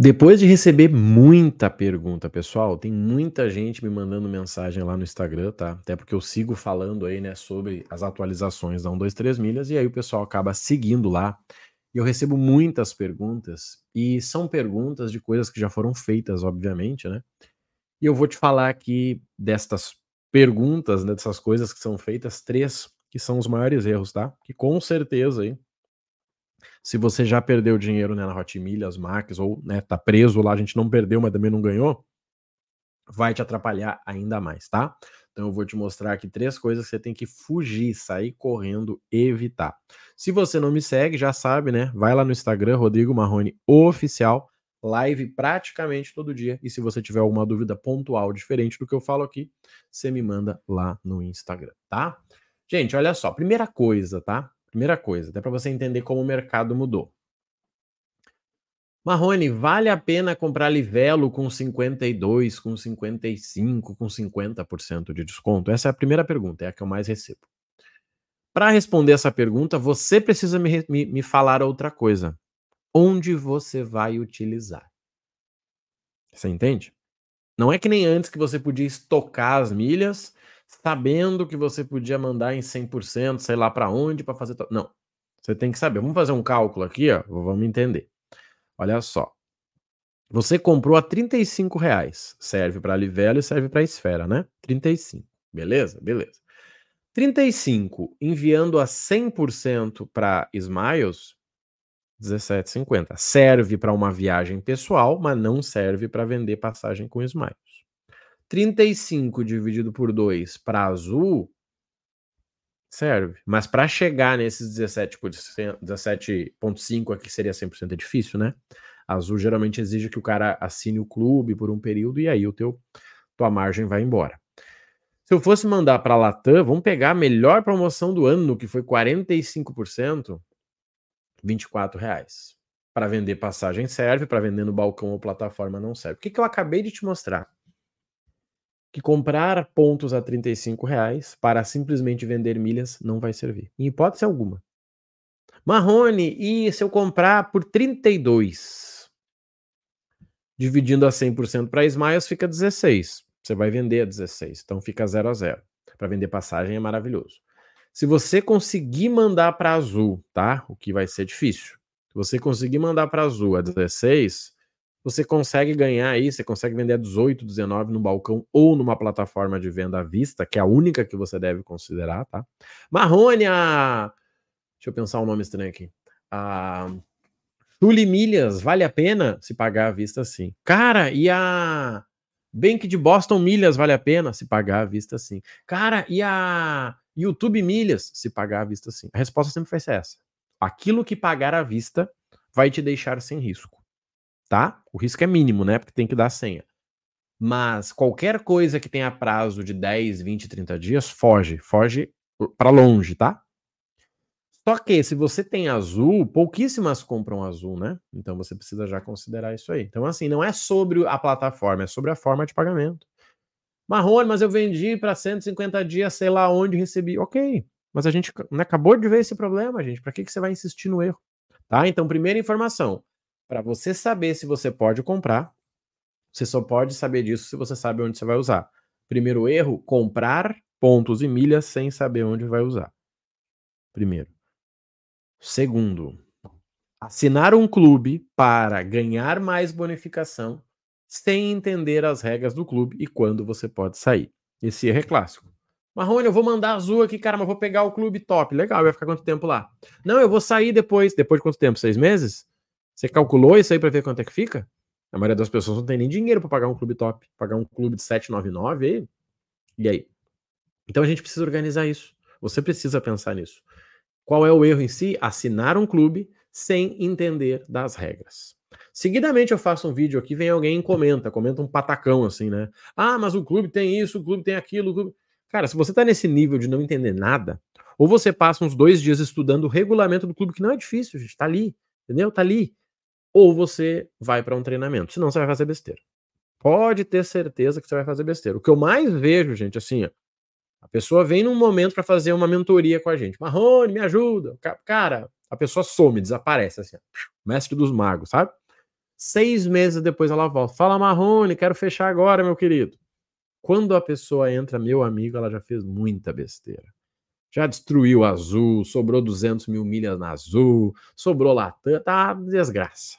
Depois de receber muita pergunta, pessoal, tem muita gente me mandando mensagem lá no Instagram, tá? Até porque eu sigo falando aí, né, sobre as atualizações da 123 milhas, e aí o pessoal acaba seguindo lá. E eu recebo muitas perguntas, e são perguntas de coisas que já foram feitas, obviamente, né? E eu vou te falar aqui destas perguntas, né, dessas coisas que são feitas, três que são os maiores erros, tá? Que com certeza aí se você já perdeu dinheiro né, na Hot Milhas, Max, ou né, tá preso lá, a gente não perdeu, mas também não ganhou, vai te atrapalhar ainda mais, tá? Então eu vou te mostrar aqui três coisas que você tem que fugir, sair correndo, evitar. Se você não me segue, já sabe, né? Vai lá no Instagram, Rodrigo Marrone Oficial, live praticamente todo dia. E se você tiver alguma dúvida pontual diferente do que eu falo aqui, você me manda lá no Instagram, tá? Gente, olha só, primeira coisa, tá? Primeira coisa, até para você entender como o mercado mudou. Marrone, vale a pena comprar Livelo com 52, com 55, com 50% de desconto? Essa é a primeira pergunta, é a que eu mais recebo. Para responder essa pergunta, você precisa me, me, me falar outra coisa. Onde você vai utilizar? Você entende? Não é que nem antes que você podia estocar as milhas sabendo que você podia mandar em 100%, sei lá para onde, para fazer. Não. Você tem que saber. Vamos fazer um cálculo aqui, ó. Vamos entender. Olha só. Você comprou a 35 reais. Serve para Livelo e serve para Esfera, né? 35. Beleza? Beleza. 35 enviando a 100% para Smiles, 17,50. Serve para uma viagem pessoal, mas não serve para vender passagem com Smiles. 35 dividido por 2 para azul serve. Mas para chegar nesses 17,5 17 aqui seria 100% é difícil, né? Azul geralmente exige que o cara assine o clube por um período e aí o teu tua margem vai embora. Se eu fosse mandar para a Latam, vamos pegar a melhor promoção do ano, que foi 45%, 24 reais. Para vender passagem serve, para vender no balcão ou plataforma não serve. O que, que eu acabei de te mostrar? Que comprar pontos a 35 reais para simplesmente vender milhas não vai servir. Em hipótese alguma. Marrone, e se eu comprar por 32? Dividindo a 100% para Smiles fica 16. Você vai vender a 16. Então fica 0 a 0. Para vender passagem é maravilhoso. Se você conseguir mandar para Azul, tá? O que vai ser difícil. Se você conseguir mandar para Azul a 16, você consegue ganhar aí, você consegue vender a 18, 19 no balcão ou numa plataforma de venda à vista, que é a única que você deve considerar, tá? Marrônia! Deixa eu pensar um nome estranho aqui. A Tule Milhas, vale a pena se pagar à vista sim. Cara, e a Bank de Boston Milhas vale a pena se pagar à vista sim. Cara, e a YouTube Milhas se pagar à vista sim. A resposta sempre vai ser essa. Aquilo que pagar à vista vai te deixar sem risco tá? O risco é mínimo, né? Porque tem que dar senha. Mas qualquer coisa que tenha prazo de 10, 20, 30 dias, foge, foge para longe, tá? Só que se você tem azul, pouquíssimas compram azul, né? Então você precisa já considerar isso aí. Então, assim, não é sobre a plataforma, é sobre a forma de pagamento. Marrone, mas eu vendi para 150 dias, sei lá onde recebi. Ok, mas a gente né, acabou de ver esse problema, gente. Para que, que você vai insistir no erro? Tá? Então, primeira informação: para você saber se você pode comprar, você só pode saber disso se você sabe onde você vai usar. Primeiro erro, comprar pontos e milhas sem saber onde vai usar. Primeiro. Segundo, assinar um clube para ganhar mais bonificação sem entender as regras do clube e quando você pode sair. Esse erro é clássico. Marrone, eu vou mandar azul aqui, cara, mas vou pegar o clube top. Legal, vai ficar quanto tempo lá? Não, eu vou sair depois. Depois de quanto tempo? Seis meses? Você calculou isso aí para ver quanto é que fica? A maioria das pessoas não tem nem dinheiro para pagar um clube top, pagar um clube de 799 aí. E aí? Então a gente precisa organizar isso. Você precisa pensar nisso. Qual é o erro em si? Assinar um clube sem entender das regras. Seguidamente eu faço um vídeo aqui, vem alguém e comenta, comenta um patacão assim, né? Ah, mas o clube tem isso, o clube tem aquilo. Clube... Cara, se você tá nesse nível de não entender nada, ou você passa uns dois dias estudando o regulamento do clube, que não é difícil, gente, tá ali, entendeu? Tá ali ou você vai para um treinamento. Senão você vai fazer besteira. Pode ter certeza que você vai fazer besteira. O que eu mais vejo, gente, assim, ó, a pessoa vem num momento para fazer uma mentoria com a gente. Marrone, me ajuda. Cara, a pessoa some, desaparece, assim, ó, mestre dos magos, sabe? Seis meses depois ela volta. Fala, Marrone, quero fechar agora, meu querido. Quando a pessoa entra, meu amigo, ela já fez muita besteira. Já destruiu Azul, sobrou 200 mil milhas na Azul, sobrou Latam, tá desgraça.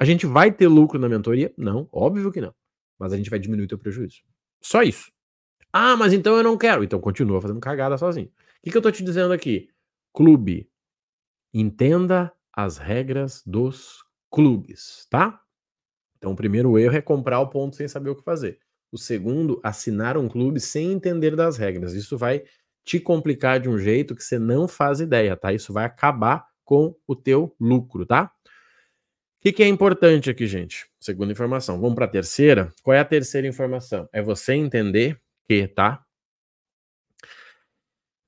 A gente vai ter lucro na mentoria? Não, óbvio que não. Mas a gente vai diminuir o teu prejuízo. Só isso. Ah, mas então eu não quero. Então continua fazendo cagada sozinho. O que, que eu tô te dizendo aqui? Clube. Entenda as regras dos clubes, tá? Então, o primeiro erro é comprar o ponto sem saber o que fazer. O segundo, assinar um clube sem entender das regras. Isso vai te complicar de um jeito que você não faz ideia, tá? Isso vai acabar com o teu lucro, tá? O que, que é importante aqui, gente? Segunda informação. Vamos para a terceira. Qual é a terceira informação? É você entender que, tá?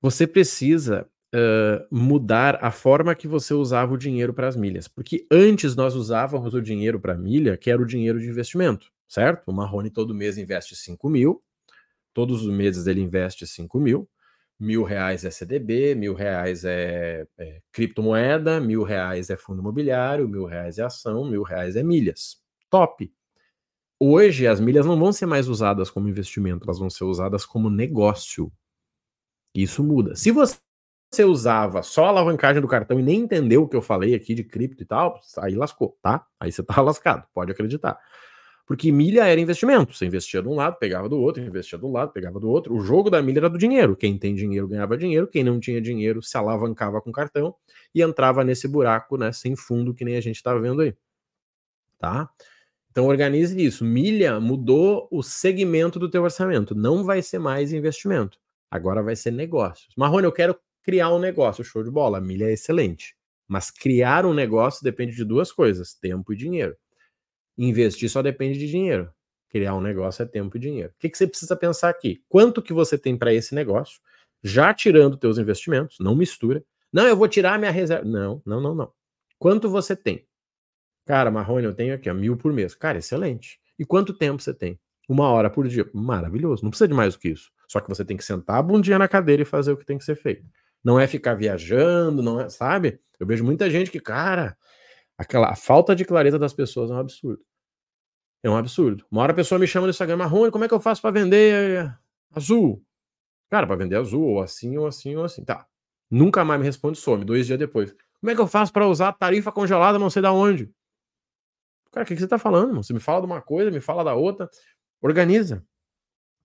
Você precisa uh, mudar a forma que você usava o dinheiro para as milhas. Porque antes nós usávamos o dinheiro para milha, que era o dinheiro de investimento, certo? O Marrone todo mês investe 5 mil, todos os meses ele investe 5 mil, mil reais é CDB, mil reais é, é, criptomoeda, mil reais é fundo imobiliário, mil reais é ação, mil reais é milhas. Top! Hoje as milhas não vão ser mais usadas como investimento, elas vão ser usadas como negócio. Isso muda. Se você usava só a alavancagem do cartão e nem entendeu o que eu falei aqui de cripto e tal, aí lascou, tá? Aí você tá lascado, pode acreditar. Porque milha era investimento. Você investia de um lado, pegava do outro, investia de um lado, pegava do outro. O jogo da milha era do dinheiro. Quem tem dinheiro ganhava dinheiro, quem não tinha dinheiro se alavancava com cartão e entrava nesse buraco, né, sem fundo que nem a gente está vendo aí. Tá? Então organize isso. Milha mudou o segmento do teu orçamento. Não vai ser mais investimento. Agora vai ser negócios. Marrone, eu quero criar um negócio, show de bola, milha é excelente. Mas criar um negócio depende de duas coisas: tempo e dinheiro. Investir só depende de dinheiro. Criar um negócio é tempo e dinheiro. O que, que você precisa pensar aqui? Quanto que você tem para esse negócio? Já tirando teus investimentos, não mistura. Não, eu vou tirar minha reserva. Não, não, não, não. Quanto você tem? Cara, Marrone, eu tenho aqui, ó, mil por mês. Cara, excelente. E quanto tempo você tem? Uma hora por dia. Maravilhoso. Não precisa de mais do que isso. Só que você tem que sentar a bundinha na cadeira e fazer o que tem que ser feito não é ficar viajando, não é, sabe? Eu vejo muita gente que, cara, aquela a falta de clareza das pessoas é um absurdo. É um absurdo. Uma hora a pessoa me chama no Instagram, Marrone, como é que eu faço para vender azul? Cara, para vender azul, ou assim, ou assim, ou assim. Tá. Nunca mais me responde, some, dois dias depois. Como é que eu faço para usar tarifa congelada, não sei da onde? Cara, o que, que você tá falando, mano? Você me fala de uma coisa, me fala da outra. Organiza.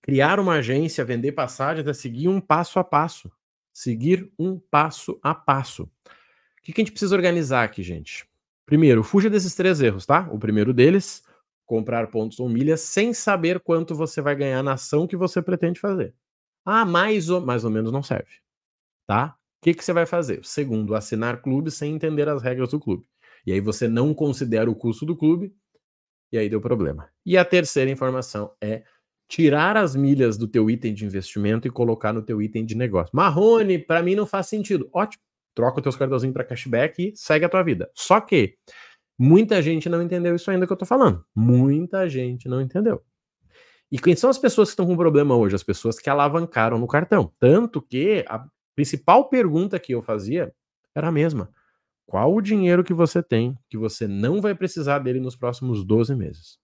Criar uma agência, vender passagens é seguir um passo a passo seguir um passo a passo. O que, que a gente precisa organizar aqui, gente? Primeiro, fuja desses três erros, tá? O primeiro deles, comprar pontos ou milhas sem saber quanto você vai ganhar na ação que você pretende fazer. Ah, mais ou, mais ou menos não serve, tá? O que, que você vai fazer? Segundo, assinar clube sem entender as regras do clube. E aí você não considera o custo do clube, e aí deu problema. E a terceira informação é tirar as milhas do teu item de investimento e colocar no teu item de negócio. Marrone, para mim não faz sentido. Ótimo. Troca os teus cartãozinhos para cashback e segue a tua vida. Só que muita gente não entendeu isso ainda que eu tô falando. Muita gente não entendeu. E quem são as pessoas que estão com problema hoje? As pessoas que alavancaram no cartão. Tanto que a principal pergunta que eu fazia era a mesma. Qual o dinheiro que você tem que você não vai precisar dele nos próximos 12 meses?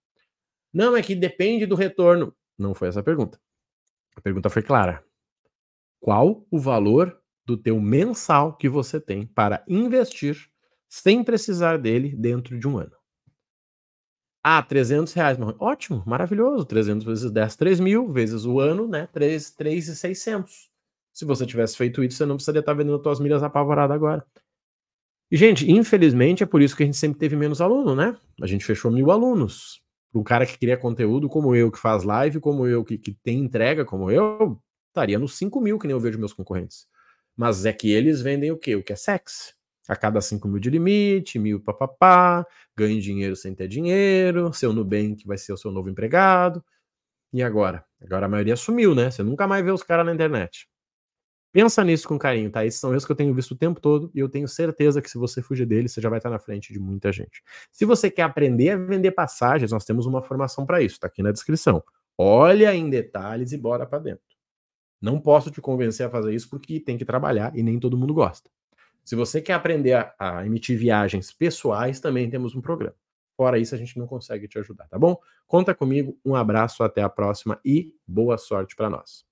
Não, é que depende do retorno. Não foi essa a pergunta. A pergunta foi clara. Qual o valor do teu mensal que você tem para investir sem precisar dele dentro de um ano? Ah, 300 reais. Ótimo, maravilhoso. 300 vezes 10, 3 mil, vezes o ano, né? 3, 3,600. Se você tivesse feito isso, você não precisaria estar vendendo suas milhas apavoradas agora. E, gente, infelizmente é por isso que a gente sempre teve menos aluno, né? A gente fechou mil alunos um cara que cria conteúdo como eu, que faz live como eu, que, que tem entrega como eu, estaria nos 5 mil, que nem eu vejo meus concorrentes. Mas é que eles vendem o quê? O que é sexo. A cada 5 mil de limite, mil papapá, ganhe dinheiro sem ter dinheiro, seu Nubank vai ser o seu novo empregado. E agora? Agora a maioria sumiu, né? Você nunca mais vê os caras na internet. Pensa nisso com carinho, tá? Esses são erros que eu tenho visto o tempo todo e eu tenho certeza que se você fugir deles, você já vai estar na frente de muita gente. Se você quer aprender a vender passagens, nós temos uma formação para isso, tá aqui na descrição. Olha em detalhes e bora para dentro. Não posso te convencer a fazer isso porque tem que trabalhar e nem todo mundo gosta. Se você quer aprender a, a emitir viagens pessoais, também temos um programa. Fora isso, a gente não consegue te ajudar, tá bom? Conta comigo, um abraço, até a próxima e boa sorte para nós.